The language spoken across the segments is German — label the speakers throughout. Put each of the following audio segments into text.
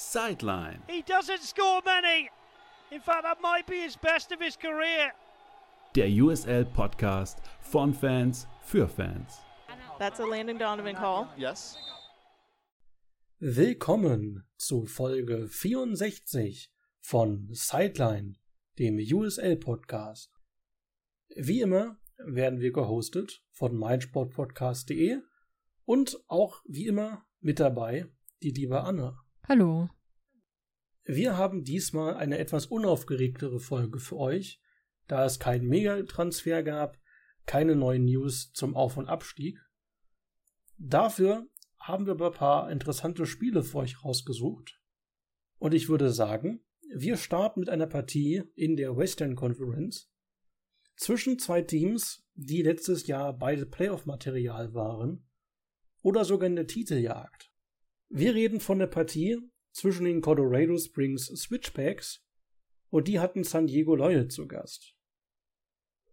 Speaker 1: Sideline.
Speaker 2: He doesn't score many. In fact, that might be his best of his career.
Speaker 1: Der USL Podcast von Fans für Fans.
Speaker 3: That's a Landon Donovan call.
Speaker 4: Yes.
Speaker 5: Willkommen zu Folge 64 von Sideline, dem USL Podcast. Wie immer werden wir gehostet von meinsportpodcast.de und auch wie immer mit dabei die liebe Anna.
Speaker 6: Hallo.
Speaker 5: Wir haben diesmal eine etwas unaufgeregtere Folge für euch, da es keinen Megatransfer gab, keine neuen News zum Auf- und Abstieg. Dafür haben wir aber ein paar interessante Spiele für euch rausgesucht. Und ich würde sagen, wir starten mit einer Partie in der Western Conference zwischen zwei Teams, die letztes Jahr beide Playoff-Material waren oder sogar in der Titeljagd. Wir reden von der Partie zwischen den Colorado Springs Switchbacks und die hatten San Diego Loyal zu Gast.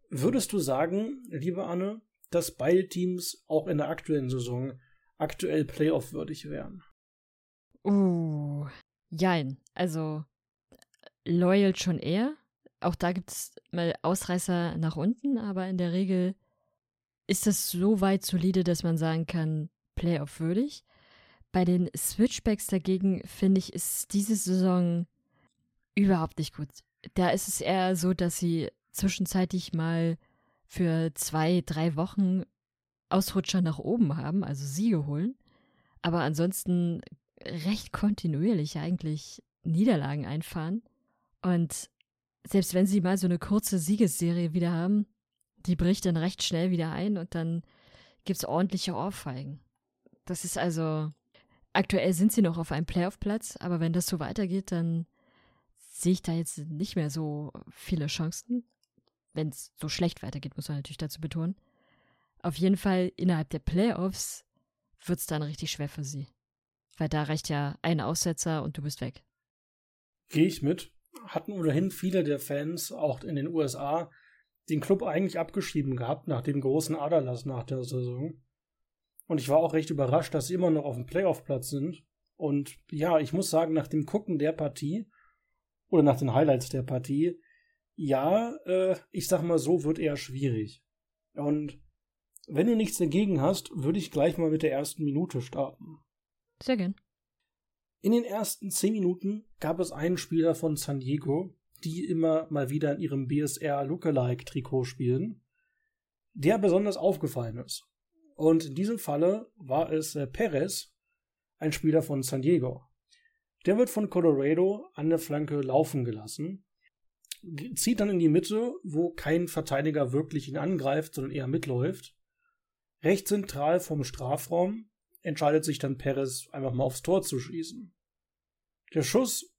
Speaker 5: Würdest du sagen, liebe Anne, dass beide Teams auch in der aktuellen Saison aktuell Playoff-würdig wären?
Speaker 6: Uh, jein. Also, Loyal schon eher. Auch da gibt es mal Ausreißer nach unten, aber in der Regel ist das so weit solide, dass man sagen kann, Playoff-würdig. Bei den Switchbacks dagegen, finde ich, ist diese Saison überhaupt nicht gut. Da ist es eher so, dass sie zwischenzeitlich mal für zwei, drei Wochen Ausrutscher nach oben haben, also Siege holen, aber ansonsten recht kontinuierlich eigentlich Niederlagen einfahren. Und selbst wenn sie mal so eine kurze Siegesserie wieder haben, die bricht dann recht schnell wieder ein und dann gibt es ordentliche Ohrfeigen. Das ist also, aktuell sind sie noch auf einem Playoff-Platz, aber wenn das so weitergeht, dann sehe ich da jetzt nicht mehr so viele Chancen. Wenn es so schlecht weitergeht, muss man natürlich dazu betonen. Auf jeden Fall innerhalb der Playoffs wird es dann richtig schwer für sie. Weil da reicht ja ein Aussetzer und du bist weg.
Speaker 5: Gehe ich mit. Hatten ohnehin viele der Fans, auch in den USA, den Club eigentlich abgeschrieben gehabt nach dem großen Aderlass nach der Saison. Und ich war auch recht überrascht, dass sie immer noch auf dem Playoff-Platz sind. Und ja, ich muss sagen, nach dem Gucken der Partie oder nach den Highlights der Partie, ja, äh, ich sag mal so, wird eher schwierig. Und wenn du nichts dagegen hast, würde ich gleich mal mit der ersten Minute starten.
Speaker 6: Sehr gern.
Speaker 5: In den ersten zehn Minuten gab es einen Spieler von San Diego, die immer mal wieder in ihrem BSR Lookalike-Trikot spielen, der besonders aufgefallen ist. Und in diesem Falle war es äh, Perez, ein Spieler von San Diego. Der wird von Colorado an der Flanke laufen gelassen, zieht dann in die Mitte, wo kein Verteidiger wirklich ihn angreift, sondern eher mitläuft. Recht zentral vom Strafraum entscheidet sich dann Perez einfach mal aufs Tor zu schießen. Der Schuss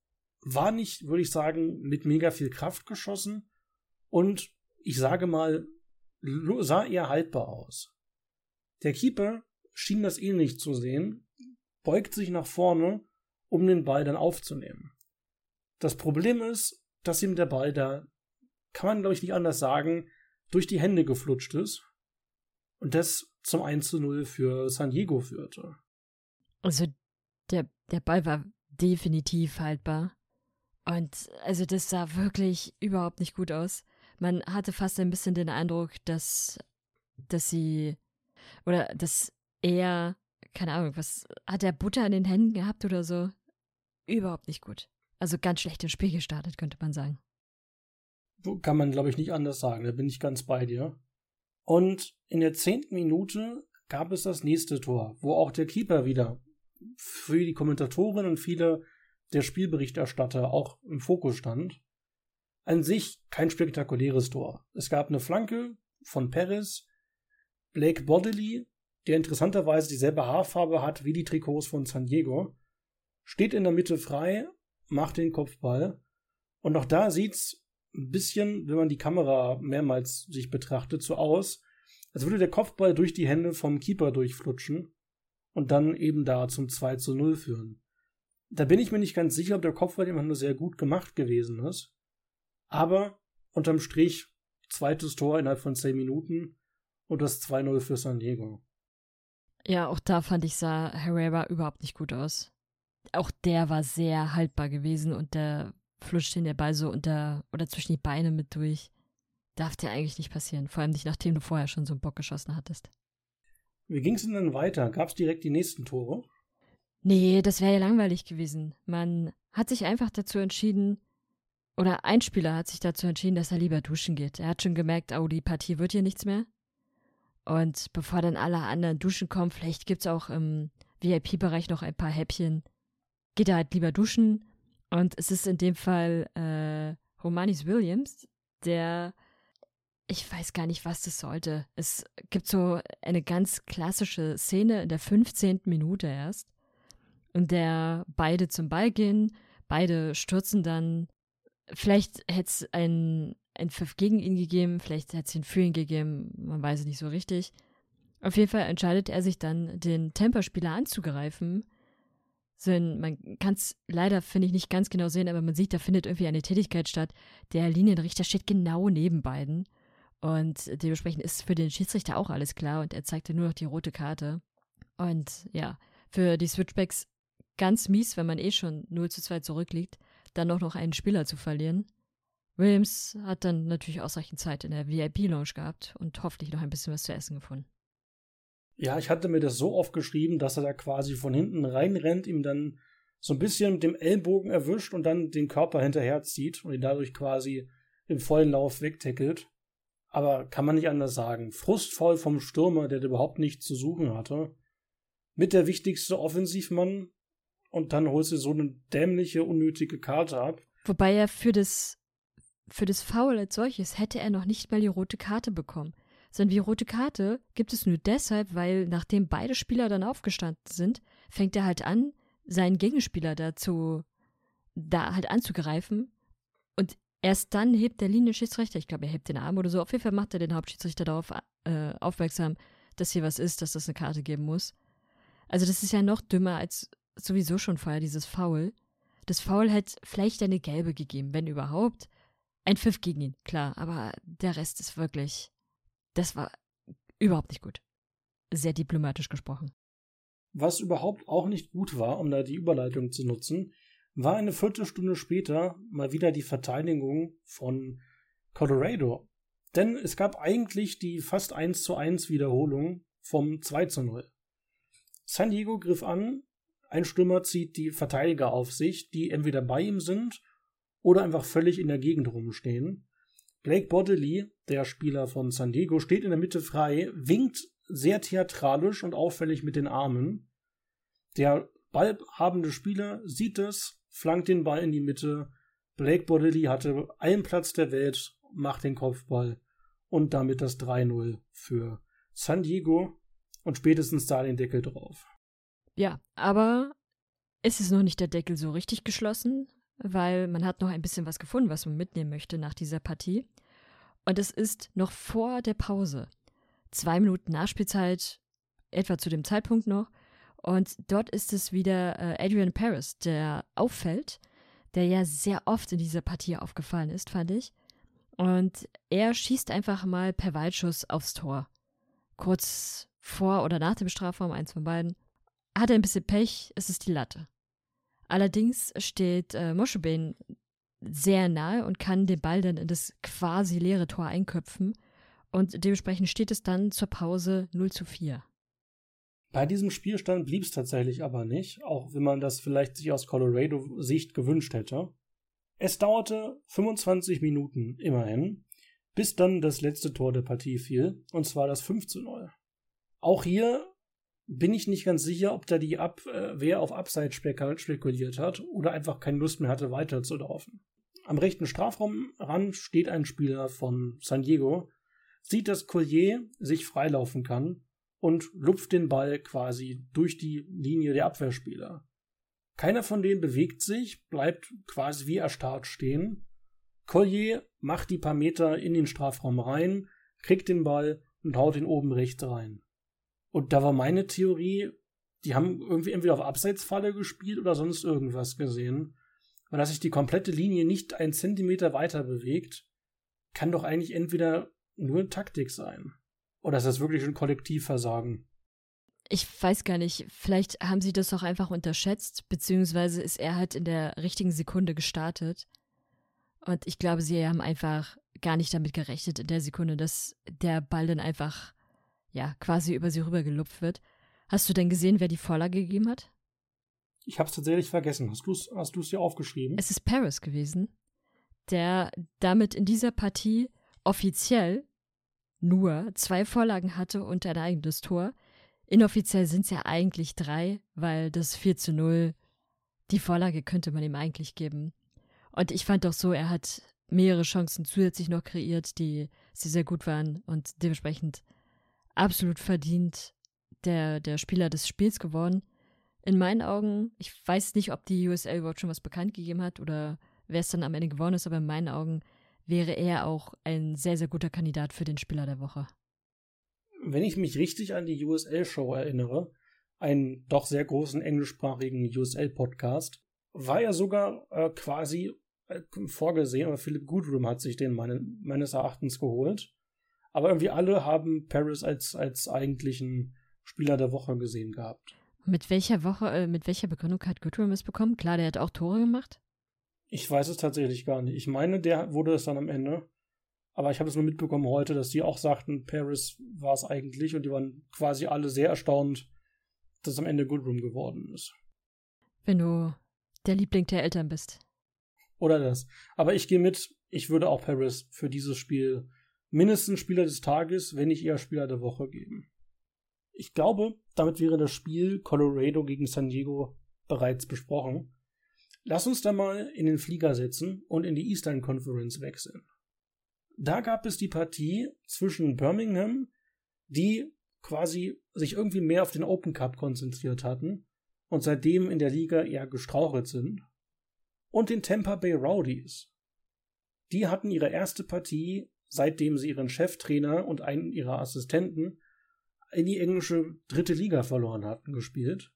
Speaker 5: war nicht, würde ich sagen, mit mega viel Kraft geschossen und ich sage mal, sah eher haltbar aus. Der Keeper schien das ähnlich zu sehen, beugt sich nach vorne, um den Ball dann aufzunehmen. Das Problem ist, dass ihm der Ball da, kann man glaube ich nicht anders sagen, durch die Hände geflutscht ist und das zum 1 zu 0 für San Diego führte.
Speaker 6: Also der, der Ball war definitiv haltbar. Und also das sah wirklich überhaupt nicht gut aus. Man hatte fast ein bisschen den Eindruck, dass, dass sie oder dass er, keine Ahnung, was hat er Butter in den Händen gehabt oder so? Überhaupt nicht gut. Also ganz schlecht ins Spiel gestartet, könnte man sagen.
Speaker 5: Kann man, glaube ich, nicht anders sagen. Da bin ich ganz bei dir. Und in der zehnten Minute gab es das nächste Tor, wo auch der Keeper wieder für die Kommentatoren und viele der Spielberichterstatter auch im Fokus stand. An sich kein spektakuläres Tor. Es gab eine Flanke von Perez, Blake Bodley, der interessanterweise dieselbe Haarfarbe hat wie die Trikots von San Diego, steht in der Mitte frei, macht den Kopfball. Und auch da sieht's ein bisschen, wenn man die Kamera mehrmals sich betrachtet, so aus, als würde der Kopfball durch die Hände vom Keeper durchflutschen und dann eben da zum 2 zu 0 führen. Da bin ich mir nicht ganz sicher, ob der Kopfball immer nur sehr gut gemacht gewesen ist. Aber unterm Strich zweites Tor innerhalb von 10 Minuten und das 2-0 für San Diego.
Speaker 6: Ja, auch da fand ich, sah Herrera überhaupt nicht gut aus. auch der war sehr haltbar gewesen und der flutscht den der Ball so unter oder zwischen die Beine mit durch. Darf dir eigentlich nicht passieren, vor allem nicht nachdem du vorher schon so einen Bock geschossen hattest.
Speaker 5: Wie ging es denn dann weiter? Gab es direkt die nächsten Tore?
Speaker 6: Nee, das wäre ja langweilig gewesen. Man hat sich einfach dazu entschieden, oder ein Spieler hat sich dazu entschieden, dass er lieber duschen geht. Er hat schon gemerkt, oh, die Partie wird hier nichts mehr. Und bevor dann alle anderen duschen kommen, vielleicht gibt es auch im VIP-Bereich noch ein paar Häppchen, geht er halt lieber duschen. Und es ist in dem Fall äh, Romanis Williams, der ich weiß gar nicht, was das sollte. Es gibt so eine ganz klassische Szene in der 15. Minute erst, in der beide zum Ball gehen, beide stürzen dann. Vielleicht hätte es ein, ein Pfiff gegen ihn gegeben, vielleicht hätte es ihn für ihn gegeben, man weiß es nicht so richtig. Auf jeden Fall entscheidet er sich dann, den Temperspieler anzugreifen. So ein, man kann es leider, finde ich, nicht ganz genau sehen, aber man sieht, da findet irgendwie eine Tätigkeit statt. Der Linienrichter steht genau neben beiden. Und dementsprechend ist für den Schiedsrichter auch alles klar und er zeigte nur noch die rote Karte. Und ja, für die Switchbacks ganz mies, wenn man eh schon 0 zu 2 zurückliegt, dann noch, noch einen Spieler zu verlieren. Williams hat dann natürlich ausreichend Zeit in der VIP-Lounge gehabt und hoffentlich noch ein bisschen was zu essen gefunden.
Speaker 5: Ja, ich hatte mir das so oft geschrieben, dass er da quasi von hinten reinrennt, ihm dann so ein bisschen mit dem Ellbogen erwischt und dann den Körper hinterherzieht und ihn dadurch quasi im vollen Lauf wegtackelt. Aber kann man nicht anders sagen. Frustvoll vom Stürmer, der überhaupt nichts zu suchen hatte. Mit der wichtigste Offensivmann. Und dann holst du so eine dämliche, unnötige Karte ab.
Speaker 6: Wobei er für das, für das Foul als solches hätte er noch nicht mal die rote Karte bekommen. Sondern die rote Karte gibt es nur deshalb, weil nachdem beide Spieler dann aufgestanden sind, fängt er halt an, seinen Gegenspieler dazu, da halt anzugreifen. Und Erst dann hebt der Linienschiedsrichter, ich glaube, er hebt den Arm oder so, auf jeden Fall macht er den Hauptschiedsrichter darauf äh, aufmerksam, dass hier was ist, dass das eine Karte geben muss. Also das ist ja noch dümmer als sowieso schon vorher, dieses Foul. Das Foul hätte vielleicht eine gelbe gegeben, wenn überhaupt. Ein Pfiff gegen ihn, klar, aber der Rest ist wirklich, das war überhaupt nicht gut. Sehr diplomatisch gesprochen.
Speaker 5: Was überhaupt auch nicht gut war, um da die Überleitung zu nutzen, war eine Viertelstunde später mal wieder die Verteidigung von Colorado. Denn es gab eigentlich die fast 1 zu 1 Wiederholung vom 2 zu 0. San Diego griff an, ein Stürmer zieht die Verteidiger auf sich, die entweder bei ihm sind oder einfach völlig in der Gegend rumstehen. Blake Bodley, der Spieler von San Diego, steht in der Mitte frei, winkt sehr theatralisch und auffällig mit den Armen. Der ballhabende Spieler sieht es, flankt den Ball in die Mitte. Blake Bodley hatte allen Platz der Welt, macht den Kopfball und damit das 3-0 für San Diego und spätestens da den Deckel drauf.
Speaker 6: Ja, aber es ist noch nicht der Deckel so richtig geschlossen, weil man hat noch ein bisschen was gefunden, was man mitnehmen möchte nach dieser Partie. Und es ist noch vor der Pause. Zwei Minuten Nachspielzeit, etwa zu dem Zeitpunkt noch. Und dort ist es wieder äh, Adrian Paris, der auffällt, der ja sehr oft in dieser Partie aufgefallen ist, fand ich. Und er schießt einfach mal per Weitschuss aufs Tor. Kurz vor oder nach dem Strafraum, eins von beiden. Hat er ein bisschen Pech, es ist die Latte. Allerdings steht äh, Moschebane sehr nahe und kann den Ball dann in das quasi leere Tor einköpfen. Und dementsprechend steht es dann zur Pause 0 zu 4.
Speaker 5: Bei diesem Spielstand blieb es tatsächlich aber nicht, auch wenn man das vielleicht sich aus Colorado-Sicht gewünscht hätte. Es dauerte 25 Minuten immerhin, bis dann das letzte Tor der Partie fiel, und zwar das 5 zu 0. Auch hier bin ich nicht ganz sicher, ob da die Abwehr äh, auf Upside spekuliert hat oder einfach keine Lust mehr hatte, weiterzulaufen. Am rechten Strafraumrand steht ein Spieler von San Diego, sieht, dass Collier sich freilaufen kann und lupft den Ball quasi durch die Linie der Abwehrspieler. Keiner von denen bewegt sich, bleibt quasi wie erstarrt stehen. Collier macht die paar Meter in den Strafraum rein, kriegt den Ball und haut ihn oben rechts rein. Und da war meine Theorie, die haben irgendwie entweder auf Abseitsfalle gespielt oder sonst irgendwas gesehen. Weil dass sich die komplette Linie nicht einen Zentimeter weiter bewegt, kann doch eigentlich entweder nur Taktik sein. Oder ist das wirklich ein Kollektivversagen?
Speaker 6: Ich weiß gar nicht, vielleicht haben sie das auch einfach unterschätzt, beziehungsweise ist er halt in der richtigen Sekunde gestartet. Und ich glaube, sie haben einfach gar nicht damit gerechnet in der Sekunde, dass der Ball dann einfach, ja, quasi über sie rübergelupft wird. Hast du denn gesehen, wer die Vorlage gegeben hat?
Speaker 5: Ich habe es tatsächlich vergessen. Hast du es hast du's dir aufgeschrieben?
Speaker 6: Es ist Paris gewesen, der damit in dieser Partie offiziell nur zwei Vorlagen hatte und ein eigenes Tor. Inoffiziell sind es ja eigentlich drei, weil das 4 zu 0, die Vorlage könnte man ihm eigentlich geben. Und ich fand auch so, er hat mehrere Chancen zusätzlich noch kreiert, die sehr, sehr gut waren und dementsprechend absolut verdient der, der Spieler des Spiels geworden. In meinen Augen, ich weiß nicht, ob die USL überhaupt schon was bekannt gegeben hat oder wer es dann am Ende geworden ist, aber in meinen Augen wäre er auch ein sehr, sehr guter Kandidat für den Spieler der Woche.
Speaker 5: Wenn ich mich richtig an die USL-Show erinnere, einen doch sehr großen englischsprachigen USL-Podcast, war er sogar äh, quasi äh, vorgesehen, aber Philipp Goodroom hat sich den meine, meines Erachtens geholt. Aber irgendwie alle haben Paris als, als eigentlichen Spieler der Woche gesehen gehabt.
Speaker 6: Mit welcher Woche, äh, mit welcher Begründung hat Goodroom es bekommen? Klar, der hat auch Tore gemacht.
Speaker 5: Ich weiß es tatsächlich gar nicht. Ich meine, der wurde es dann am Ende. Aber ich habe es nur mitbekommen heute, dass die auch sagten, Paris war es eigentlich und die waren quasi alle sehr erstaunt, dass es am Ende Goodroom geworden ist.
Speaker 6: Wenn du der Liebling der Eltern bist.
Speaker 5: Oder das. Aber ich gehe mit, ich würde auch Paris für dieses Spiel mindestens Spieler des Tages, wenn nicht eher Spieler der Woche geben. Ich glaube, damit wäre das Spiel Colorado gegen San Diego bereits besprochen. Lass uns da mal in den Flieger setzen und in die Eastern Conference wechseln. Da gab es die Partie zwischen Birmingham, die quasi sich irgendwie mehr auf den Open Cup konzentriert hatten und seitdem in der Liga eher gestrauchelt sind, und den Tampa Bay Rowdies. Die hatten ihre erste Partie, seitdem sie ihren Cheftrainer und einen ihrer Assistenten in die englische dritte Liga verloren hatten, gespielt.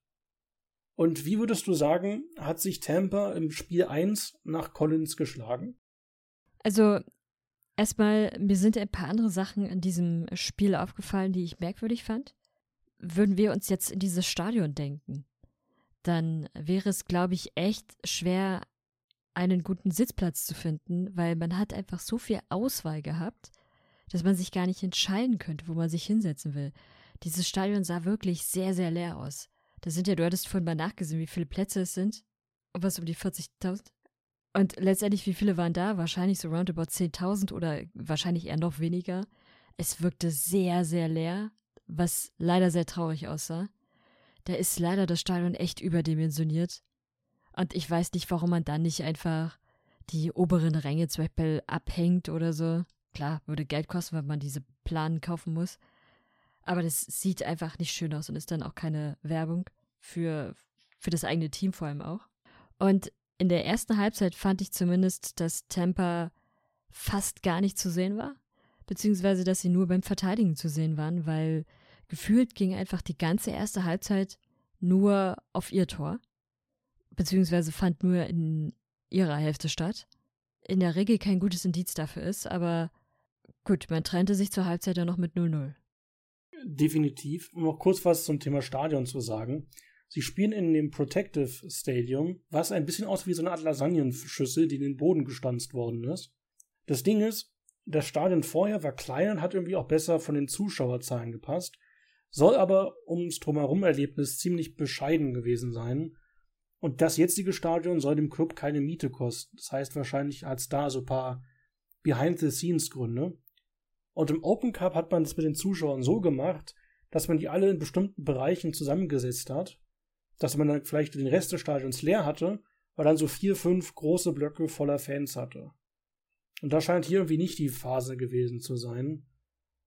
Speaker 5: Und wie würdest du sagen, hat sich Tampa im Spiel 1 nach Collins geschlagen?
Speaker 6: Also, erstmal, mir sind ein paar andere Sachen in diesem Spiel aufgefallen, die ich merkwürdig fand. Würden wir uns jetzt in dieses Stadion denken, dann wäre es, glaube ich, echt schwer, einen guten Sitzplatz zu finden, weil man hat einfach so viel Auswahl gehabt, dass man sich gar nicht entscheiden könnte, wo man sich hinsetzen will. Dieses Stadion sah wirklich sehr, sehr leer aus. Da sind ja, du hattest vorhin mal nachgesehen, wie viele Plätze es sind. Was um die 40.000? Und letztendlich, wie viele waren da? Wahrscheinlich so roundabout 10.000 oder wahrscheinlich eher noch weniger. Es wirkte sehr, sehr leer, was leider sehr traurig aussah. Da ist leider das Stadion echt überdimensioniert. Und ich weiß nicht, warum man dann nicht einfach die oberen Ränge zum Beispiel abhängt oder so. Klar, würde Geld kosten, wenn man diese Planen kaufen muss. Aber das sieht einfach nicht schön aus und ist dann auch keine Werbung für, für das eigene Team vor allem auch. Und in der ersten Halbzeit fand ich zumindest, dass Tampa fast gar nicht zu sehen war. Beziehungsweise, dass sie nur beim Verteidigen zu sehen waren, weil gefühlt ging einfach die ganze erste Halbzeit nur auf ihr Tor. Beziehungsweise fand nur in ihrer Hälfte statt. In der Regel kein gutes Indiz dafür ist, aber gut, man trennte sich zur Halbzeit dann noch mit 0-0
Speaker 5: definitiv. Um noch kurz was zum Thema Stadion zu sagen. Sie spielen in dem Protective Stadium, was ein bisschen aussieht wie so eine Art Lasagnenschüssel, die in den Boden gestanzt worden ist. Das Ding ist, das Stadion vorher war kleiner und hat irgendwie auch besser von den Zuschauerzahlen gepasst, soll aber ums Drumherum-Erlebnis ziemlich bescheiden gewesen sein. Und das jetzige Stadion soll dem Club keine Miete kosten. Das heißt, wahrscheinlich hat es da so ein paar Behind-the-Scenes-Gründe. Und im Open Cup hat man es mit den Zuschauern so gemacht, dass man die alle in bestimmten Bereichen zusammengesetzt hat, dass man dann vielleicht den Rest des Stadions leer hatte, weil dann so vier, fünf große Blöcke voller Fans hatte. Und da scheint hier irgendwie nicht die Phase gewesen zu sein.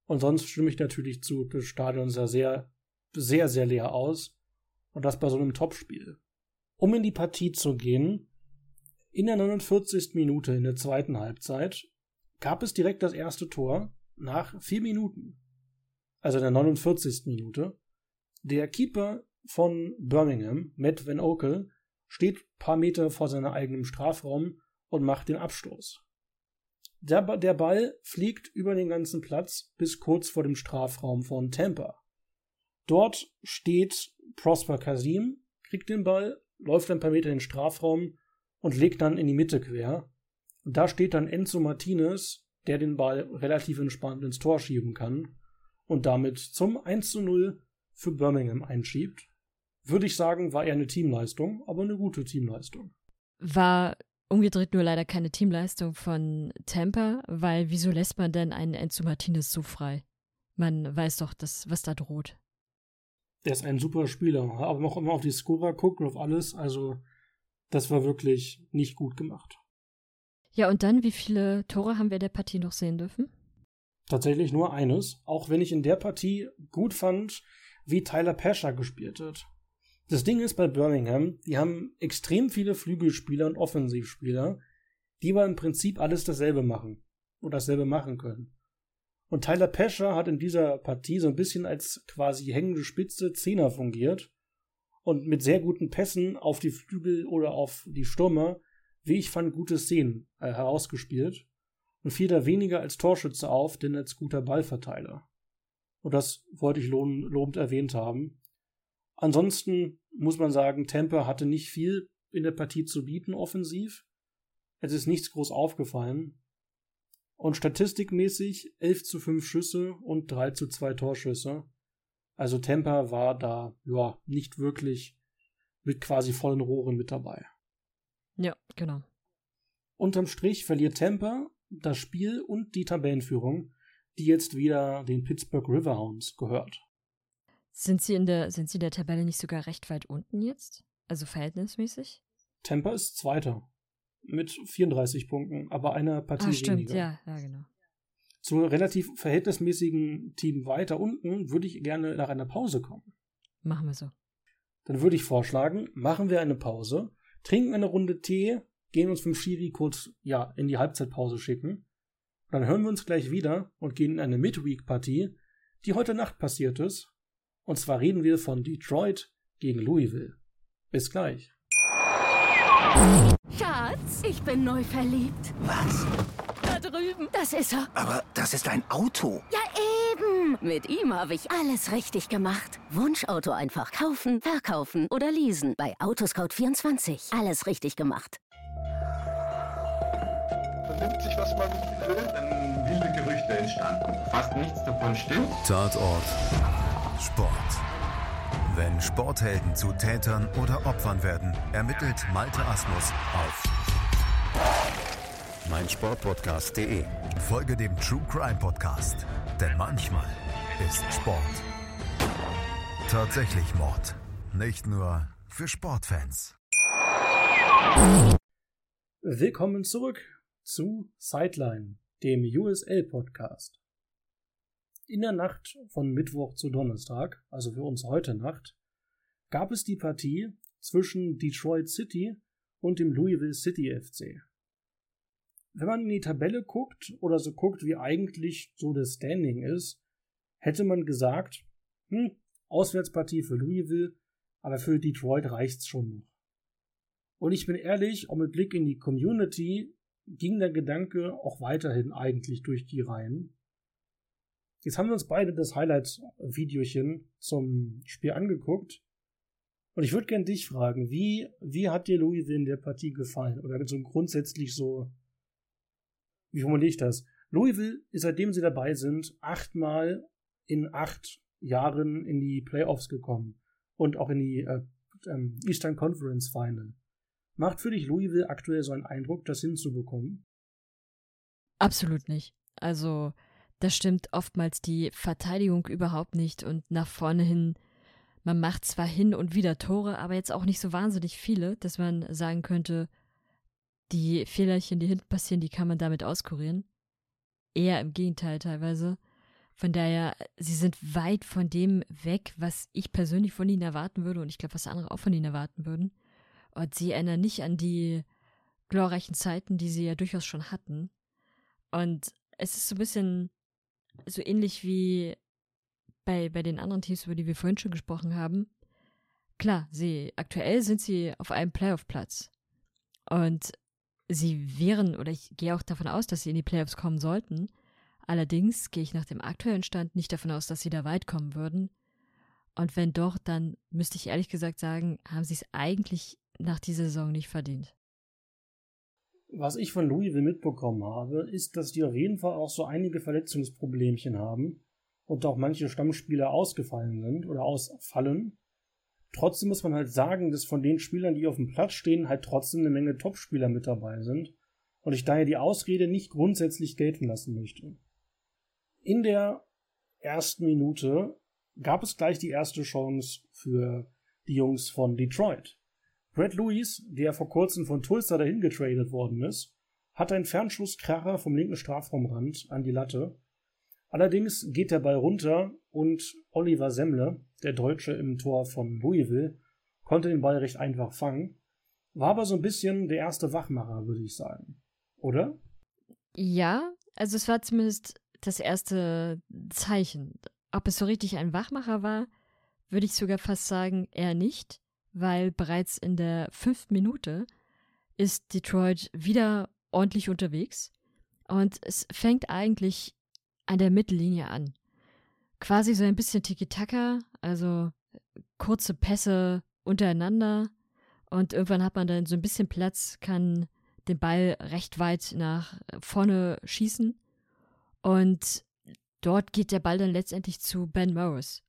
Speaker 5: Und sonst stimme ich natürlich zu, das Stadion sah sehr, sehr, sehr leer aus. Und das bei so einem Topspiel. Um in die Partie zu gehen, in der 49. Minute in der zweiten Halbzeit gab es direkt das erste Tor nach vier Minuten, also der 49. Minute, der Keeper von Birmingham, Matt Van Okel, steht ein paar Meter vor seinem eigenen Strafraum und macht den Abstoß. Der, der Ball fliegt über den ganzen Platz bis kurz vor dem Strafraum von Tampa. Dort steht Prosper Kasim, kriegt den Ball, läuft ein paar Meter in den Strafraum und legt dann in die Mitte quer. Und da steht dann Enzo Martinez, der den Ball relativ entspannt ins Tor schieben kann und damit zum 1 zu 0 für Birmingham einschiebt. Würde ich sagen, war eher eine Teamleistung, aber eine gute Teamleistung.
Speaker 6: War umgedreht nur leider keine Teamleistung von Tampa, weil wieso lässt man denn einen Enzo Martinez so frei? Man weiß doch, dass, was da droht.
Speaker 5: Der ist ein super Spieler, aber noch immer auf die Scorer guckt und auf alles, also das war wirklich nicht gut gemacht.
Speaker 6: Ja, und dann, wie viele Tore haben wir der Partie noch sehen dürfen?
Speaker 5: Tatsächlich nur eines, auch wenn ich in der Partie gut fand, wie Tyler Pescher gespielt hat. Das Ding ist bei Birmingham, die haben extrem viele Flügelspieler und Offensivspieler, die aber im Prinzip alles dasselbe machen oder dasselbe machen können. Und Tyler Pescher hat in dieser Partie so ein bisschen als quasi hängende Spitze Zehner fungiert und mit sehr guten Pässen auf die Flügel oder auf die Stürmer, wie ich fand, gute Szenen äh, herausgespielt und fiel da weniger als Torschütze auf, denn als guter Ballverteiler. Und das wollte ich lobend erwähnt haben. Ansonsten muss man sagen, Temper hatte nicht viel in der Partie zu bieten offensiv. Es ist nichts groß aufgefallen. Und statistikmäßig 11 zu 5 Schüsse und 3 zu 2 Torschüsse. Also Temper war da, ja, nicht wirklich mit quasi vollen Rohren mit dabei.
Speaker 6: Ja, genau.
Speaker 5: Unterm Strich verliert Temper das Spiel und die Tabellenführung, die jetzt wieder den Pittsburgh Riverhounds gehört.
Speaker 6: Sind sie in der, sind sie in der Tabelle nicht sogar recht weit unten jetzt? Also verhältnismäßig?
Speaker 5: Tampa ist Zweiter. Mit 34 Punkten, aber einer Partie ah,
Speaker 6: stimmt,
Speaker 5: weniger.
Speaker 6: ja, ja, genau.
Speaker 5: Zum relativ verhältnismäßigen Team weiter unten würde ich gerne nach einer Pause kommen.
Speaker 6: Machen wir so.
Speaker 5: Dann würde ich vorschlagen, machen wir eine Pause, trinken eine Runde Tee, gehen uns vom Schiri kurz ja, in die Halbzeitpause schicken. Dann hören wir uns gleich wieder und gehen in eine Midweek-Partie, die heute Nacht passiert ist und zwar reden wir von Detroit gegen Louisville. Bis gleich.
Speaker 4: Schatz, ich bin neu verliebt.
Speaker 7: Was?
Speaker 4: Da drüben. Das ist er.
Speaker 7: Aber das ist ein Auto.
Speaker 4: Ja, eben. Mit ihm habe ich alles richtig gemacht. Wunschauto einfach kaufen, verkaufen oder leasen. Bei Autoscout24. Alles richtig gemacht.
Speaker 8: Vernimmt sich, was man will.
Speaker 9: Dann wilde Gerüchte entstanden. Fast nichts davon stimmt.
Speaker 10: Tatort Sport. Wenn Sporthelden zu Tätern oder Opfern werden, ermittelt Malte Asmus auf meinsportpodcast.de. Folge dem True Crime Podcast, denn manchmal ist Sport tatsächlich Mord. Nicht nur für Sportfans.
Speaker 5: Willkommen zurück zu Sideline, dem USL Podcast. In der Nacht von Mittwoch zu Donnerstag, also für uns heute Nacht, gab es die Partie zwischen Detroit City und dem Louisville City FC. Wenn man in die Tabelle guckt oder so guckt, wie eigentlich so das Standing ist, hätte man gesagt, hm, Auswärtspartie für Louisville, aber für Detroit reicht's schon noch. Und ich bin ehrlich, auch mit Blick in die Community ging der Gedanke auch weiterhin eigentlich durch die Reihen. Jetzt haben wir uns beide das Highlight-Videochen zum Spiel angeguckt. Und ich würde gerne dich fragen, wie, wie hat dir Louisville in der Partie gefallen? Oder so grundsätzlich so, wie formuliere ich das? Louisville ist, seitdem sie dabei sind, achtmal in acht Jahren in die Playoffs gekommen. Und auch in die äh, ähm, Eastern Conference Final. Macht für dich Louisville aktuell so einen Eindruck, das hinzubekommen?
Speaker 6: Absolut nicht. Also, da stimmt oftmals die Verteidigung überhaupt nicht und nach vorne hin, man macht zwar hin und wieder Tore, aber jetzt auch nicht so wahnsinnig viele, dass man sagen könnte, die Fehlerchen, die hinten passieren, die kann man damit auskurieren. Eher im Gegenteil teilweise. Von daher, sie sind weit von dem weg, was ich persönlich von ihnen erwarten würde und ich glaube, was andere auch von ihnen erwarten würden. Und sie erinnern nicht an die glorreichen Zeiten, die sie ja durchaus schon hatten. Und es ist so ein bisschen so ähnlich wie bei, bei den anderen Teams, über die wir vorhin schon gesprochen haben. Klar, sie, aktuell sind sie auf einem Playoff-Platz. Und sie wären, oder ich gehe auch davon aus, dass sie in die Playoffs kommen sollten. Allerdings gehe ich nach dem aktuellen Stand nicht davon aus, dass sie da weit kommen würden. Und wenn doch, dann müsste ich ehrlich gesagt sagen, haben sie es eigentlich nach dieser Saison nicht verdient.
Speaker 5: Was ich von Louisville mitbekommen habe, ist, dass die auf jeden Fall auch so einige Verletzungsproblemchen haben und auch manche Stammspieler ausgefallen sind oder ausfallen. Trotzdem muss man halt sagen, dass von den Spielern, die auf dem Platz stehen, halt trotzdem eine Menge Topspieler mit dabei sind und ich daher die Ausrede nicht grundsätzlich gelten lassen möchte. In der ersten Minute gab es gleich die erste Chance für die Jungs von Detroit. Brad Lewis, der vor kurzem von Tulsa dahin getradet worden ist, hat einen Fernschusskracher vom linken Strafraumrand an die Latte. Allerdings geht der Ball runter und Oliver Semmle, der Deutsche im Tor von Louisville, konnte den Ball recht einfach fangen. War aber so ein bisschen der erste Wachmacher, würde ich sagen. Oder?
Speaker 6: Ja, also es war zumindest das erste Zeichen. Ob es so richtig ein Wachmacher war, würde ich sogar fast sagen, eher nicht weil bereits in der fünften Minute ist Detroit wieder ordentlich unterwegs und es fängt eigentlich an der Mittellinie an. Quasi so ein bisschen Tiki-Taka, also kurze Pässe untereinander und irgendwann hat man dann so ein bisschen Platz, kann den Ball recht weit nach vorne schießen und dort geht der Ball dann letztendlich zu Ben Morris.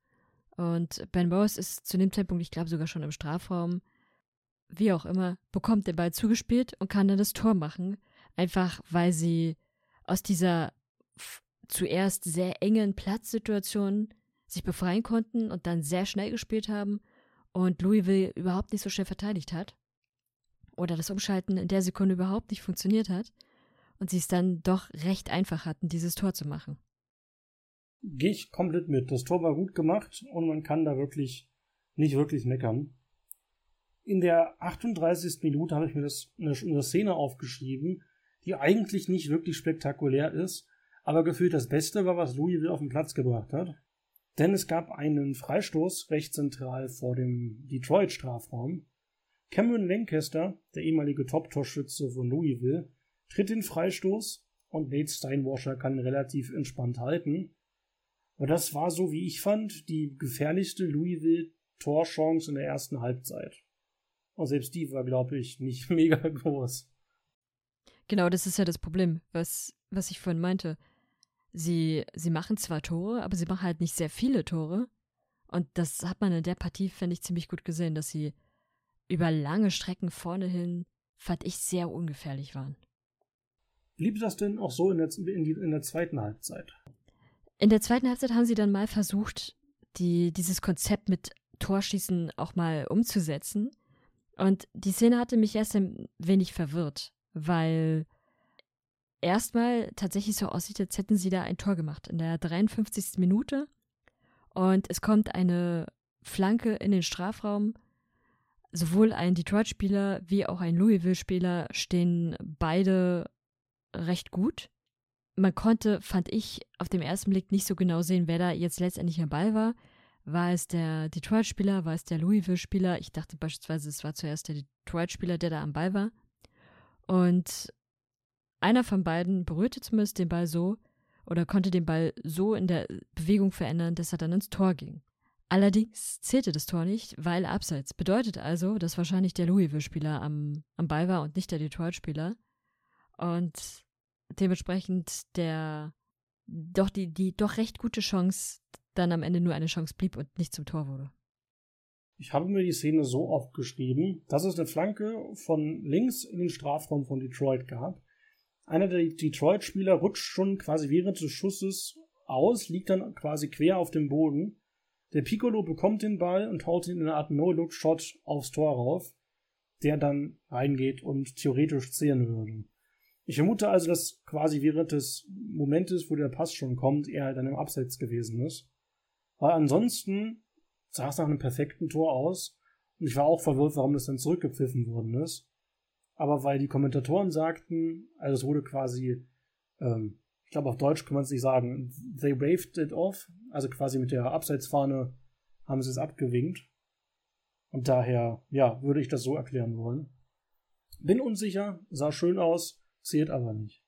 Speaker 6: Und Ben Morris ist zu dem Zeitpunkt, ich glaube sogar schon im Strafraum, wie auch immer, bekommt den Ball zugespielt und kann dann das Tor machen. Einfach weil sie aus dieser zuerst sehr engen Platzsituation sich befreien konnten und dann sehr schnell gespielt haben und Louisville überhaupt nicht so schnell verteidigt hat. Oder das Umschalten in der Sekunde überhaupt nicht funktioniert hat und sie es dann doch recht einfach hatten, dieses Tor zu machen
Speaker 5: gehe ich komplett mit. Das Tor war gut gemacht und man kann da wirklich nicht wirklich meckern. In der 38. Minute habe ich mir das eine, eine Szene aufgeschrieben, die eigentlich nicht wirklich spektakulär ist, aber gefühlt das Beste war, was Louisville auf den Platz gebracht hat. Denn es gab einen Freistoß recht zentral vor dem Detroit-Strafraum. Cameron Lancaster, der ehemalige Top-Torschütze von Louisville, tritt den Freistoß und Nate Steinwasher kann relativ entspannt halten. Aber das war so, wie ich fand, die gefährlichste Louisville-Torchance in der ersten Halbzeit. Und selbst die war, glaube ich, nicht mega groß.
Speaker 6: Genau, das ist ja das Problem, was, was ich vorhin meinte. Sie, sie machen zwar Tore, aber sie machen halt nicht sehr viele Tore. Und das hat man in der Partie, fände ich, ziemlich gut gesehen, dass sie über lange Strecken vorne hin, fand ich, sehr ungefährlich waren.
Speaker 5: Blieb das denn auch so in der, in, die, in der zweiten Halbzeit?
Speaker 6: In der zweiten Halbzeit haben sie dann mal versucht, die, dieses Konzept mit Torschießen auch mal umzusetzen. Und die Szene hatte mich erst ein wenig verwirrt, weil erstmal tatsächlich so aussieht, als hätten sie da ein Tor gemacht in der 53. Minute. Und es kommt eine Flanke in den Strafraum. Sowohl ein Detroit-Spieler wie auch ein Louisville-Spieler stehen beide recht gut man konnte, fand ich, auf dem ersten Blick nicht so genau sehen, wer da jetzt letztendlich am Ball war. War es der Detroit-Spieler, war es der Louisville-Spieler? Ich dachte beispielsweise, es war zuerst der Detroit-Spieler, der da am Ball war. Und einer von beiden berührte zumindest den Ball so oder konnte den Ball so in der Bewegung verändern, dass er dann ins Tor ging. Allerdings zählte das Tor nicht, weil abseits. Bedeutet also, dass wahrscheinlich der Louisville-Spieler am, am Ball war und nicht der Detroit-Spieler. Und dementsprechend der doch die, die doch recht gute Chance dann am Ende nur eine Chance blieb und nicht zum Tor wurde.
Speaker 5: Ich habe mir die Szene so aufgeschrieben, dass es eine Flanke von links in den Strafraum von Detroit gab. Einer der Detroit-Spieler rutscht schon quasi während des Schusses aus, liegt dann quasi quer auf dem Boden. Der Piccolo bekommt den Ball und haut ihn in einer Art No-Look-Shot aufs Tor rauf, der dann reingeht und theoretisch zählen würde. Ich vermute also, dass quasi während des Momentes, wo der Pass schon kommt, er halt dann im Abseits gewesen ist. Weil ansonsten sah es nach einem perfekten Tor aus. Und ich war auch verwirrt, warum das dann zurückgepfiffen worden ist. Aber weil die Kommentatoren sagten, also es wurde quasi, ähm, ich glaube auf Deutsch kann man es nicht sagen, they waved it off, also quasi mit der Abseitsfahne haben sie es abgewinkt. Und daher, ja, würde ich das so erklären wollen. Bin unsicher, sah schön aus, zählt aber nicht.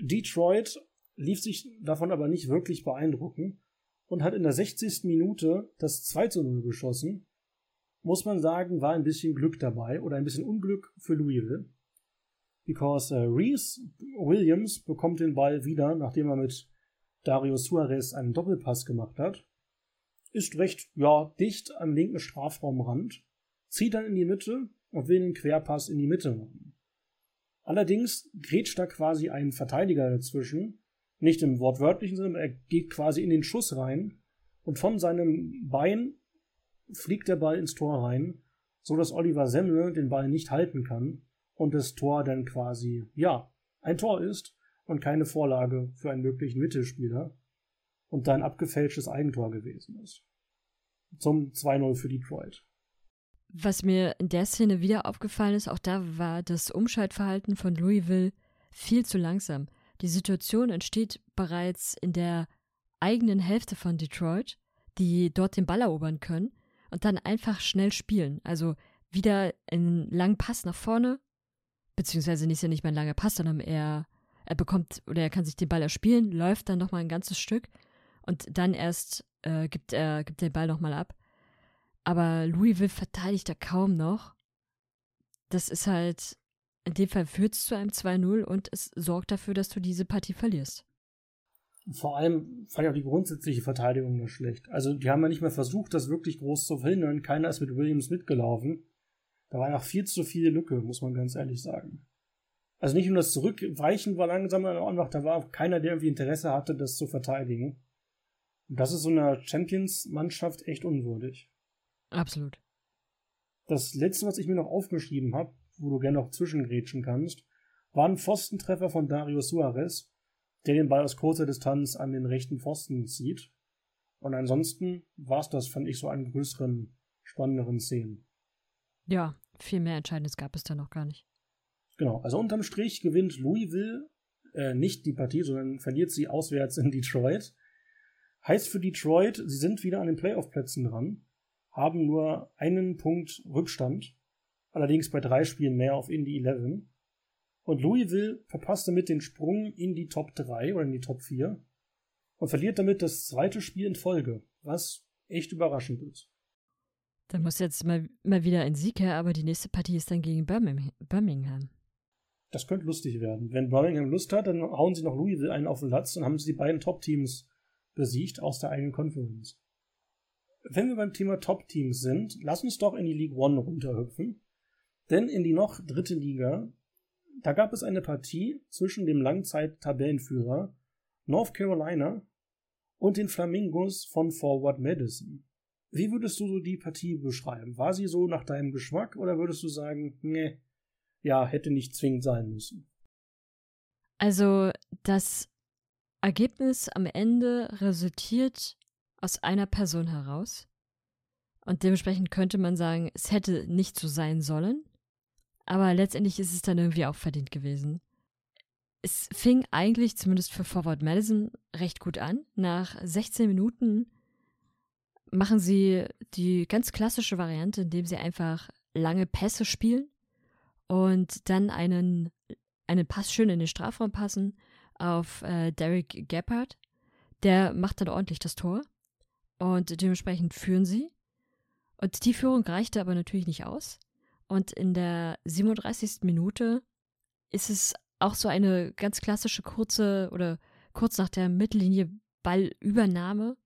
Speaker 5: Detroit lief sich davon aber nicht wirklich beeindrucken und hat in der 60. Minute das 2 zu 0 geschossen. Muss man sagen, war ein bisschen Glück dabei oder ein bisschen Unglück für Louisville. Because uh, Reese Williams bekommt den Ball wieder, nachdem er mit Dario Suarez einen Doppelpass gemacht hat. Ist recht, ja, dicht am linken Strafraumrand, zieht dann in die Mitte und will den Querpass in die Mitte machen. Allerdings grätscht da quasi ein Verteidiger dazwischen, nicht im wortwörtlichen Sinne, er geht quasi in den Schuss rein und von seinem Bein fliegt der Ball ins Tor rein, so dass Oliver Semmle den Ball nicht halten kann und das Tor dann quasi, ja, ein Tor ist und keine Vorlage für einen möglichen Mittelspieler und dann abgefälschtes Eigentor gewesen ist. Zum 2-0 für Detroit.
Speaker 6: Was mir in der Szene wieder aufgefallen ist, auch da war das Umschaltverhalten von Louisville viel zu langsam. Die Situation entsteht bereits in der eigenen Hälfte von Detroit, die dort den Ball erobern können und dann einfach schnell spielen. Also wieder einen langen Pass nach vorne, beziehungsweise nicht nicht mehr ein langer Pass, sondern er, er bekommt oder er kann sich den Ball erspielen, läuft dann nochmal ein ganzes Stück und dann erst äh, gibt er gibt den Ball nochmal ab. Aber Louisville verteidigt da kaum noch. Das ist halt, in dem Fall führt es zu einem 2-0 und es sorgt dafür, dass du diese Partie verlierst.
Speaker 5: Vor allem fand ich auch die grundsätzliche Verteidigung nur schlecht. Also die haben ja nicht mehr versucht, das wirklich groß zu verhindern. Keiner ist mit Williams mitgelaufen. Da war noch viel zu viele Lücke, muss man ganz ehrlich sagen. Also nicht nur das Zurückweichen war langsam einfach, da war auch keiner, der irgendwie Interesse hatte, das zu verteidigen. Und das ist so einer Champions-Mannschaft echt unwürdig.
Speaker 6: Absolut.
Speaker 5: Das letzte, was ich mir noch aufgeschrieben habe, wo du gerne noch zwischengrätschen kannst, war ein Pfostentreffer von Dario Suarez, der den Ball aus kurzer Distanz an den rechten Pfosten zieht. Und ansonsten war es das, fand ich, so an größeren, spannenderen Szenen.
Speaker 6: Ja, viel mehr Entscheidendes gab es da noch gar nicht.
Speaker 5: Genau, also unterm Strich gewinnt Louisville äh, nicht die Partie, sondern verliert sie auswärts in Detroit. Heißt für Detroit, sie sind wieder an den Playoff-Plätzen dran, haben nur einen Punkt Rückstand, allerdings bei drei Spielen mehr auf Indy 11. Und Louisville verpasst damit den Sprung in die Top 3 oder in die Top 4 und verliert damit das zweite Spiel in Folge, was echt überraschend ist.
Speaker 6: Da muss jetzt mal, mal wieder ein Sieg her, aber die nächste Partie ist dann gegen Birmingham.
Speaker 5: Das könnte lustig werden. Wenn Birmingham Lust hat, dann hauen sie noch Louisville einen auf den Latz und haben sie die beiden Top-Teams besiegt aus der eigenen Konferenz. Wenn wir beim Thema Top-Teams sind, lass uns doch in die League One runterhüpfen. Denn in die noch dritte Liga, da gab es eine Partie zwischen dem Langzeit-Tabellenführer North Carolina und den Flamingos von Forward Madison. Wie würdest du so die Partie beschreiben? War sie so nach deinem Geschmack oder würdest du sagen, nee, ja, hätte nicht zwingend sein müssen?
Speaker 6: Also, das Ergebnis am Ende resultiert aus einer Person heraus. Und dementsprechend könnte man sagen, es hätte nicht so sein sollen. Aber letztendlich ist es dann irgendwie auch verdient gewesen. Es fing eigentlich, zumindest für Forward Madison, recht gut an. Nach 16 Minuten machen sie die ganz klassische Variante, indem sie einfach lange Pässe spielen und dann einen, einen Pass schön in den Strafraum passen auf äh, Derek Gebhardt. Der macht dann ordentlich das Tor und dementsprechend führen sie. Und die Führung reichte aber natürlich nicht aus. Und in der 37. Minute ist es auch so eine ganz klassische kurze oder kurz nach der Mittellinie Ballübernahme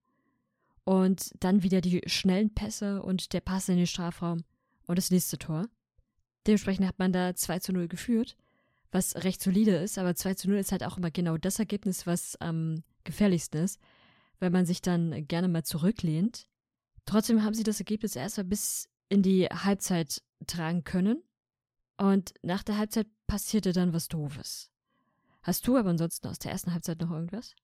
Speaker 6: und dann wieder die schnellen Pässe und der Pass in den Strafraum und das nächste Tor. Dementsprechend hat man da 2 zu 0 geführt was recht solide ist, aber 2 zu 0 ist halt auch immer genau das Ergebnis, was am gefährlichsten ist, weil man sich dann gerne mal zurücklehnt. Trotzdem haben sie das Ergebnis erstmal bis in die Halbzeit tragen können. Und nach der Halbzeit passierte dann was Doofes. Hast du aber ansonsten aus der ersten Halbzeit noch irgendwas?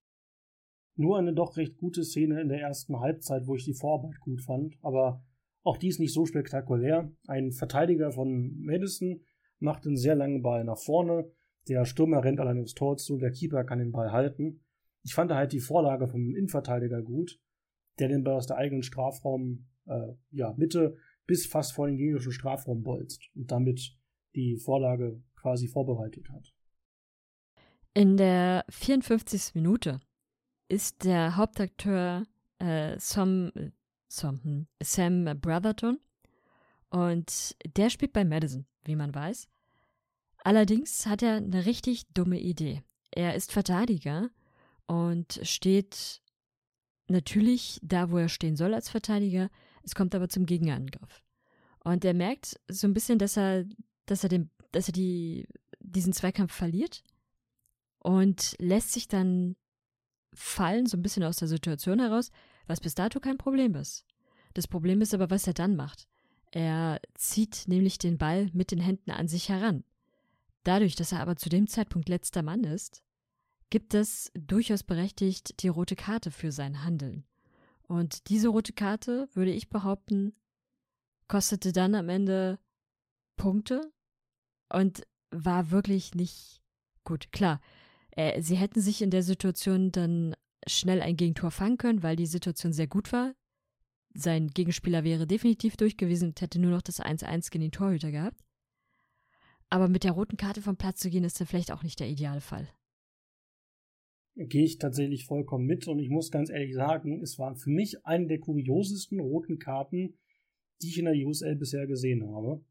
Speaker 5: Nur eine doch recht gute Szene in der ersten Halbzeit, wo ich die Vorarbeit gut fand, aber auch die ist nicht so spektakulär. Ein Verteidiger von Madison macht einen sehr langen Ball nach vorne. Der Stürmer rennt allein ins Tor zu, der Keeper kann den Ball halten. Ich fand halt die Vorlage vom Innenverteidiger gut, der den Ball aus der eigenen Strafraum, äh, ja, Mitte bis fast vor den gegnerischen Strafraum bolzt und damit die Vorlage quasi vorbereitet hat.
Speaker 6: In der 54. Minute ist der Hauptakteur äh, Sam, Sam, hm, Sam Brotherton. Und der spielt bei Madison, wie man weiß. Allerdings hat er eine richtig dumme Idee. Er ist Verteidiger und steht natürlich da, wo er stehen soll als Verteidiger. Es kommt aber zum Gegenangriff. Und er merkt so ein bisschen, dass er, dass er, den, dass er die, diesen Zweikampf verliert und lässt sich dann fallen, so ein bisschen aus der Situation heraus, was bis dato kein Problem ist. Das Problem ist aber, was er dann macht. Er zieht nämlich den Ball mit den Händen an sich heran. Dadurch, dass er aber zu dem Zeitpunkt letzter Mann ist, gibt es durchaus berechtigt die rote Karte für sein Handeln. Und diese rote Karte, würde ich behaupten, kostete dann am Ende Punkte und war wirklich nicht gut. Klar, äh, sie hätten sich in der Situation dann schnell ein Gegentor fangen können, weil die Situation sehr gut war. Sein Gegenspieler wäre definitiv durchgewiesen und hätte nur noch das 1-1 gegen den Torhüter gehabt. Aber mit der roten Karte vom Platz zu gehen, ist dann vielleicht auch nicht der ideale Fall.
Speaker 5: Gehe ich tatsächlich vollkommen mit und ich muss ganz ehrlich sagen, es war für mich eine der kuriosesten roten Karten, die ich in der USL bisher gesehen habe.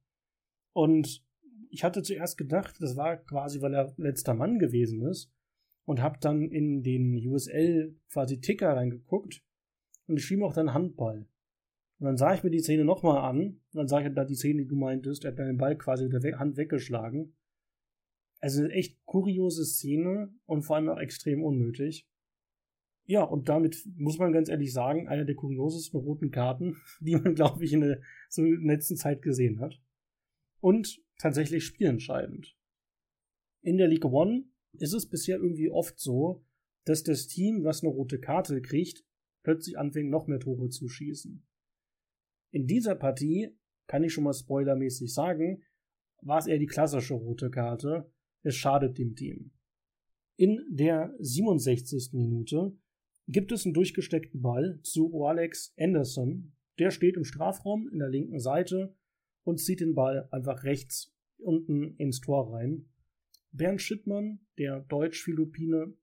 Speaker 5: Und ich hatte zuerst gedacht, das war quasi, weil er letzter Mann gewesen ist und habe dann in den USL quasi Ticker reingeguckt und ich schrieb auch dann Handball. Und dann sah ich mir die Szene nochmal an und dann sah ich da die Szene, die du meintest, er hat dann den Ball quasi mit der Hand weggeschlagen. Also echt kuriose Szene und vor allem auch extrem unnötig. Ja, und damit muss man ganz ehrlich sagen, einer der kuriosesten roten Karten, die man, glaube ich, in der, so in der letzten Zeit gesehen hat. Und tatsächlich spielentscheidend. In der League One ist es bisher irgendwie oft so, dass das Team, was eine rote Karte kriegt, plötzlich anfängt, noch mehr Tore zu schießen. In dieser Partie, kann ich schon mal spoilermäßig sagen, war es eher die klassische rote Karte, es schadet dem Team. In der 67. Minute gibt es einen durchgesteckten Ball zu Alex Anderson. Der steht im Strafraum in der linken Seite und zieht den Ball einfach rechts unten ins Tor rein. Bernd Schittmann, der Deutsch-Filipino,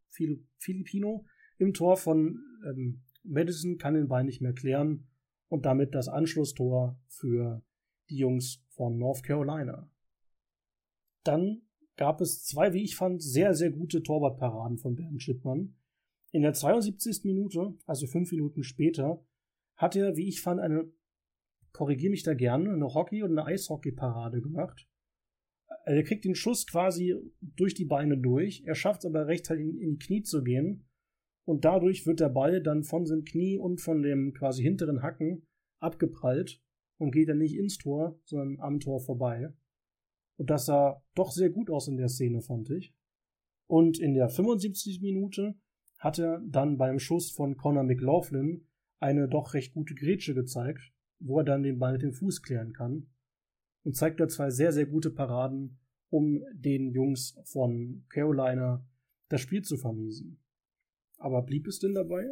Speaker 5: Filipino, im Tor von ähm, Madison kann den Ball nicht mehr klären und damit das Anschlusstor für die Jungs von North Carolina. Dann gab es zwei, wie ich fand, sehr, sehr gute Torwartparaden von Bernd Schittmann. In der 72. Minute, also fünf Minuten später, hat er, wie ich fand, eine, korrigiere mich da gerne, eine Hockey- und eine Eishockey-Parade gemacht. Er kriegt den Schuss quasi durch die Beine durch, er schafft es aber rechtzeitig in, in die Knie zu gehen und dadurch wird der Ball dann von seinem Knie und von dem quasi hinteren Hacken abgeprallt und geht dann nicht ins Tor, sondern am Tor vorbei. Und das sah doch sehr gut aus in der Szene, fand ich. Und in der 75. Minute hat er dann beim Schuss von Conor McLaughlin eine doch recht gute Grätsche gezeigt, wo er dann den Ball mit dem Fuß klären kann. Und zeigt da zwei sehr, sehr gute Paraden, um den Jungs von Carolina das Spiel zu vermiesen. Aber blieb es denn dabei?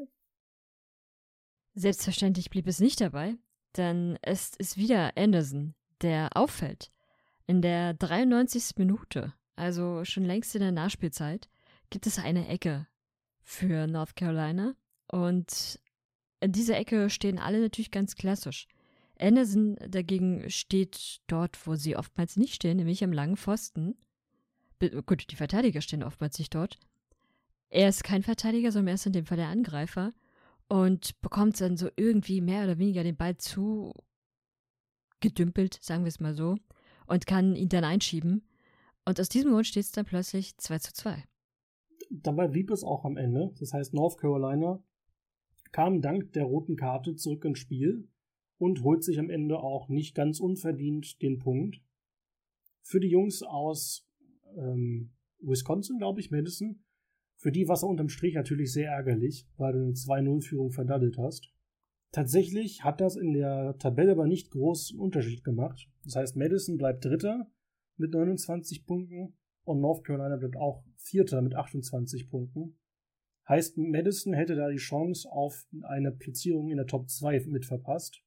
Speaker 6: Selbstverständlich blieb es nicht dabei, denn es ist wieder Anderson, der auffällt. In der 93. Minute, also schon längst in der Nachspielzeit, gibt es eine Ecke für North Carolina. Und in dieser Ecke stehen alle natürlich ganz klassisch. Anderson dagegen steht dort, wo sie oftmals nicht stehen, nämlich am langen Pfosten. Gut, die Verteidiger stehen oftmals nicht dort. Er ist kein Verteidiger, sondern er ist in dem Fall der Angreifer und bekommt dann so irgendwie mehr oder weniger den Ball zu gedümpelt, sagen wir es mal so, und kann ihn dann einschieben. Und aus diesem Grund steht es dann plötzlich 2 zu 2.
Speaker 5: Dabei blieb es auch am Ende. Das heißt, North Carolina kam dank der roten Karte zurück ins Spiel und holt sich am Ende auch nicht ganz unverdient den Punkt. Für die Jungs aus ähm, Wisconsin, glaube ich, Madison, für die war es unterm Strich natürlich sehr ärgerlich, weil du eine 2-0-Führung verdaddelt hast. Tatsächlich hat das in der Tabelle aber nicht großen Unterschied gemacht. Das heißt, Madison bleibt Dritter mit 29 Punkten und North Carolina bleibt auch Vierter mit 28 Punkten. Heißt, Madison hätte da die Chance auf eine Platzierung in der Top 2 mit verpasst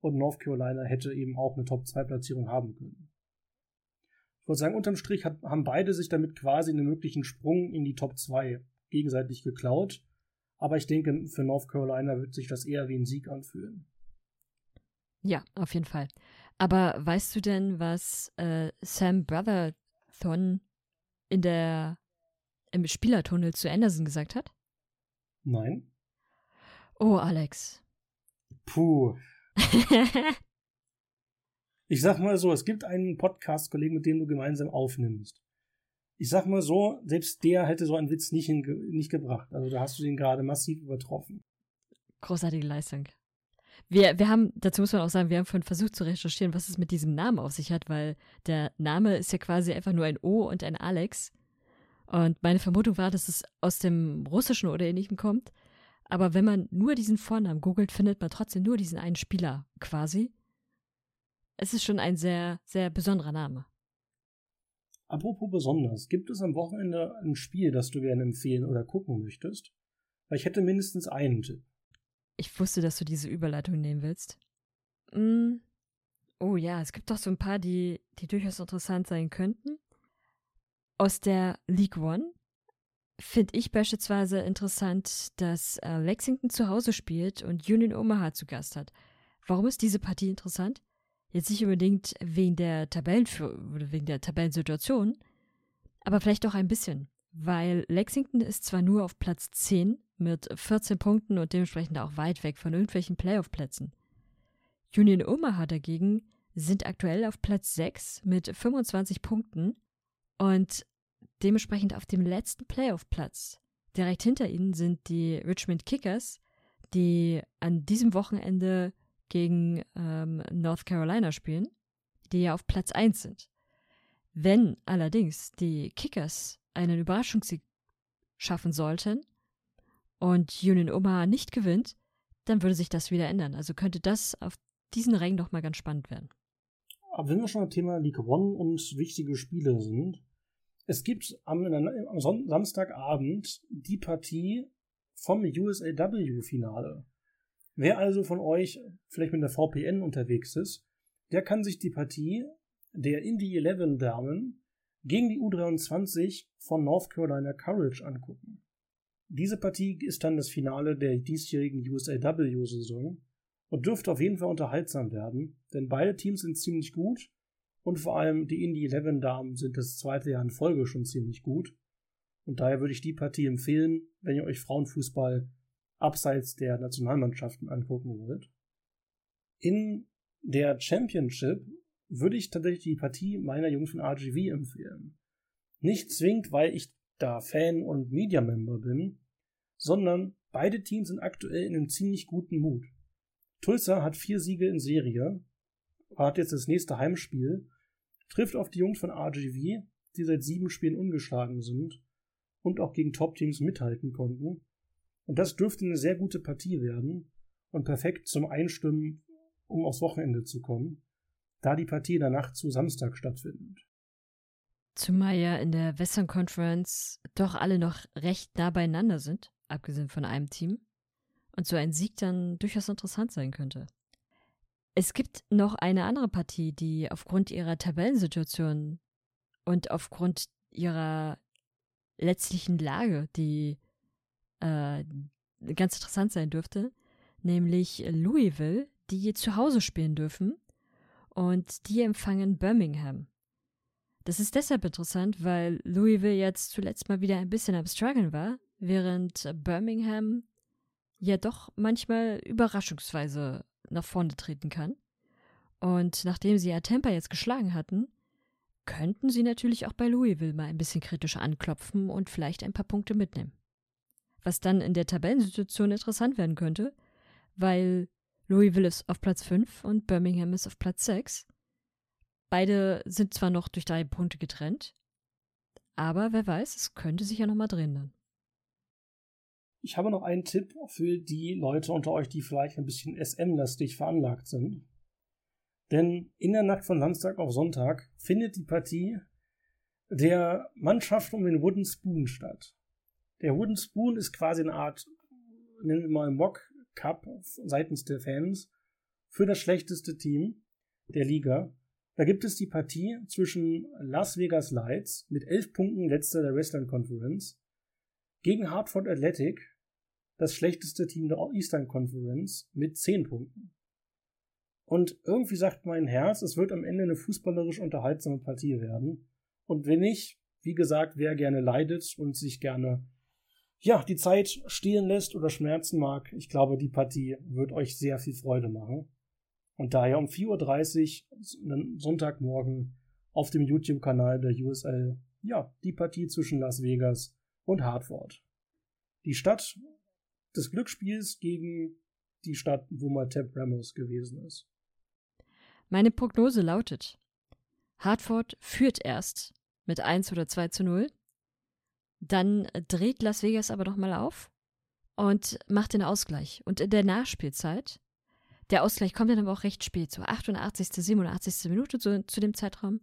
Speaker 5: und North Carolina hätte eben auch eine Top 2 Platzierung haben können. Ich würde sagen, unterm Strich haben beide sich damit quasi einen möglichen Sprung in die Top 2 gegenseitig geklaut. Aber ich denke, für North Carolina wird sich das eher wie ein Sieg anfühlen.
Speaker 6: Ja, auf jeden Fall. Aber weißt du denn, was äh, Sam Brotherthon in der im Spielertunnel zu Anderson gesagt hat?
Speaker 5: Nein.
Speaker 6: Oh, Alex.
Speaker 5: Puh. ich sag mal so, es gibt einen Podcast-Kollegen, mit dem du gemeinsam aufnimmst. Ich sag mal so, selbst der hätte so einen Witz nicht, nicht gebracht. Also da hast du den gerade massiv übertroffen.
Speaker 6: Großartige Leistung. Wir, wir haben, dazu muss man auch sagen, wir haben vorhin versucht zu recherchieren, was es mit diesem Namen auf sich hat, weil der Name ist ja quasi einfach nur ein O und ein Alex. Und meine Vermutung war, dass es aus dem Russischen oder Ähnlichem kommt. Aber wenn man nur diesen Vornamen googelt, findet man trotzdem nur diesen einen Spieler quasi. Es ist schon ein sehr, sehr besonderer Name.
Speaker 5: Apropos besonders, gibt es am Wochenende ein Spiel, das du gerne empfehlen oder gucken möchtest? Weil ich hätte mindestens einen Tipp.
Speaker 6: Ich wusste, dass du diese Überleitung nehmen willst. Mm. Oh ja, es gibt doch so ein paar, die, die durchaus interessant sein könnten. Aus der League One finde ich beispielsweise interessant, dass äh, Lexington zu Hause spielt und Union Omaha zu Gast hat. Warum ist diese Partie interessant? Jetzt nicht unbedingt wegen der Tabellenführ oder wegen der Tabellensituation, aber vielleicht auch ein bisschen, weil Lexington ist zwar nur auf Platz 10 mit 14 Punkten und dementsprechend auch weit weg von irgendwelchen Playoff-Plätzen. Union Omaha dagegen sind aktuell auf Platz 6 mit 25 Punkten und dementsprechend auf dem letzten Playoff-Platz. Direkt hinter ihnen sind die Richmond Kickers, die an diesem Wochenende gegen ähm, North Carolina spielen, die ja auf Platz 1 sind. Wenn allerdings die Kickers einen Überraschungssieg schaffen sollten und Union Omaha nicht gewinnt, dann würde sich das wieder ändern. Also könnte das auf diesen Rängen doch mal ganz spannend werden.
Speaker 5: Aber wenn wir schon beim Thema League One und wichtige Spiele sind, es gibt am, am Samstagabend die Partie vom USAW-Finale. Wer also von euch vielleicht mit der VPN unterwegs ist, der kann sich die Partie der Indie 11 Damen gegen die U23 von North Carolina Courage angucken. Diese Partie ist dann das Finale der diesjährigen USAW-Saison und dürfte auf jeden Fall unterhaltsam werden, denn beide Teams sind ziemlich gut und vor allem die Indie 11 Damen sind das zweite Jahr in Folge schon ziemlich gut. Und daher würde ich die Partie empfehlen, wenn ihr euch Frauenfußball abseits der Nationalmannschaften angucken wollt. In der Championship würde ich tatsächlich die Partie meiner Jungs von RGV empfehlen. Nicht zwingend, weil ich da Fan und Media-Member bin, sondern beide Teams sind aktuell in einem ziemlich guten Mut. Tulsa hat vier Siege in Serie, hat jetzt das nächste Heimspiel, trifft auf die Jungs von RGV, die seit sieben Spielen ungeschlagen sind und auch gegen Top-Teams mithalten konnten. Und das dürfte eine sehr gute Partie werden und perfekt zum Einstimmen, um aufs Wochenende zu kommen, da die Partie Nacht zu Samstag stattfindet.
Speaker 6: Zumal ja in der Western Conference doch alle noch recht nah beieinander sind, abgesehen von einem Team. Und so ein Sieg dann durchaus interessant sein könnte. Es gibt noch eine andere Partie, die aufgrund ihrer Tabellensituation und aufgrund ihrer letztlichen Lage, die äh, ganz interessant sein dürfte, nämlich Louisville, die zu Hause spielen dürfen und die empfangen Birmingham. Das ist deshalb interessant, weil Louisville jetzt zuletzt mal wieder ein bisschen am Struggeln war, während Birmingham ja doch manchmal überraschungsweise nach vorne treten kann. Und nachdem sie ja Tampa jetzt geschlagen hatten, könnten sie natürlich auch bei Louisville mal ein bisschen kritisch anklopfen und vielleicht ein paar Punkte mitnehmen was dann in der Tabellensituation interessant werden könnte, weil Louisville ist auf Platz 5 und Birmingham ist auf Platz 6. Beide sind zwar noch durch drei Punkte getrennt, aber wer weiß, es könnte sich ja nochmal drehen dann.
Speaker 5: Ich habe noch einen Tipp für die Leute unter euch, die vielleicht ein bisschen SM-lastig veranlagt sind. Denn in der Nacht von Samstag auf Sonntag findet die Partie der Mannschaft um den Wooden Spoon statt. Der Wooden Spoon ist quasi eine Art, nennen wir mal Mock Cup seitens der Fans für das schlechteste Team der Liga. Da gibt es die Partie zwischen Las Vegas Lights mit elf Punkten letzter der Western Conference gegen Hartford Athletic das schlechteste Team der Eastern Conference mit 10 Punkten. Und irgendwie sagt mein Herz, es wird am Ende eine fußballerisch unterhaltsame Partie werden. Und wenn nicht, wie gesagt, wer gerne leidet und sich gerne ja, die Zeit stehlen lässt oder schmerzen mag, ich glaube, die Partie wird euch sehr viel Freude machen. Und daher um 4.30 Uhr, Sonntagmorgen, auf dem YouTube-Kanal der USL, ja, die Partie zwischen Las Vegas und Hartford. Die Stadt des Glücksspiels gegen die Stadt, wo mal Tab Ramos gewesen ist.
Speaker 6: Meine Prognose lautet: Hartford führt erst mit 1 oder 2 zu 0. Dann dreht Las Vegas aber nochmal auf und macht den Ausgleich. Und in der Nachspielzeit, der Ausgleich kommt dann aber auch recht spät, so 88., 87. Minute so, zu dem Zeitraum.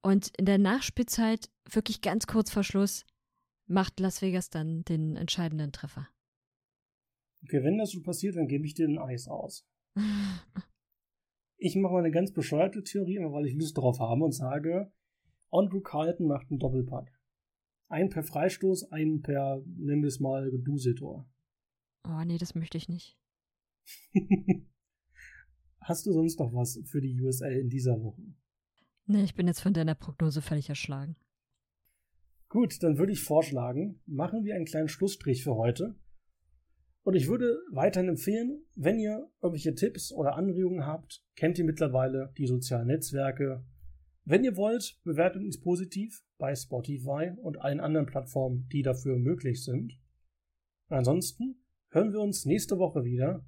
Speaker 6: Und in der Nachspielzeit, wirklich ganz kurz vor Schluss, macht Las Vegas dann den entscheidenden Treffer.
Speaker 5: Okay, wenn das so passiert, dann gebe ich dir ein Eis aus. ich mache mal eine ganz bescheuerte Theorie, weil ich Lust darauf habe und sage, Andrew Carlton macht einen Doppelpack. Ein per Freistoß, ein per, nennen wir es mal, Duseltor.
Speaker 6: Oh, nee, das möchte ich nicht.
Speaker 5: Hast du sonst noch was für die USL in dieser Woche?
Speaker 6: Nee, ich bin jetzt von deiner Prognose völlig erschlagen.
Speaker 5: Gut, dann würde ich vorschlagen, machen wir einen kleinen Schlussstrich für heute. Und ich würde weiterhin empfehlen, wenn ihr irgendwelche Tipps oder Anregungen habt, kennt ihr mittlerweile die sozialen Netzwerke. Wenn ihr wollt, bewertet uns positiv bei Spotify und allen anderen Plattformen, die dafür möglich sind. Ansonsten hören wir uns nächste Woche wieder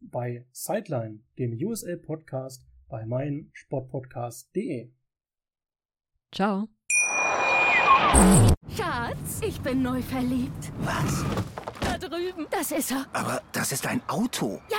Speaker 5: bei Sideline, dem USL Podcast bei meinsportpodcast.de.
Speaker 6: Ciao.
Speaker 4: Schatz, ich bin neu verliebt.
Speaker 7: Was?
Speaker 4: Da drüben. Das ist er.
Speaker 7: Aber das ist ein Auto.
Speaker 4: Ja,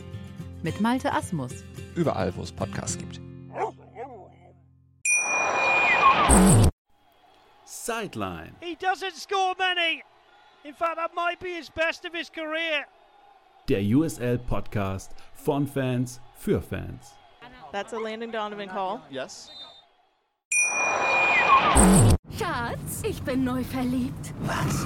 Speaker 11: mit Malte Asmus.
Speaker 12: Überall, wo es Podcasts gibt.
Speaker 1: Sideline.
Speaker 2: He doesn't score many. In fact, that might be his best of his career.
Speaker 1: Der USL Podcast von Fans für Fans.
Speaker 3: That's a Landon Donovan call.
Speaker 8: Yes.
Speaker 4: Schatz, ich bin neu verliebt.
Speaker 7: Was?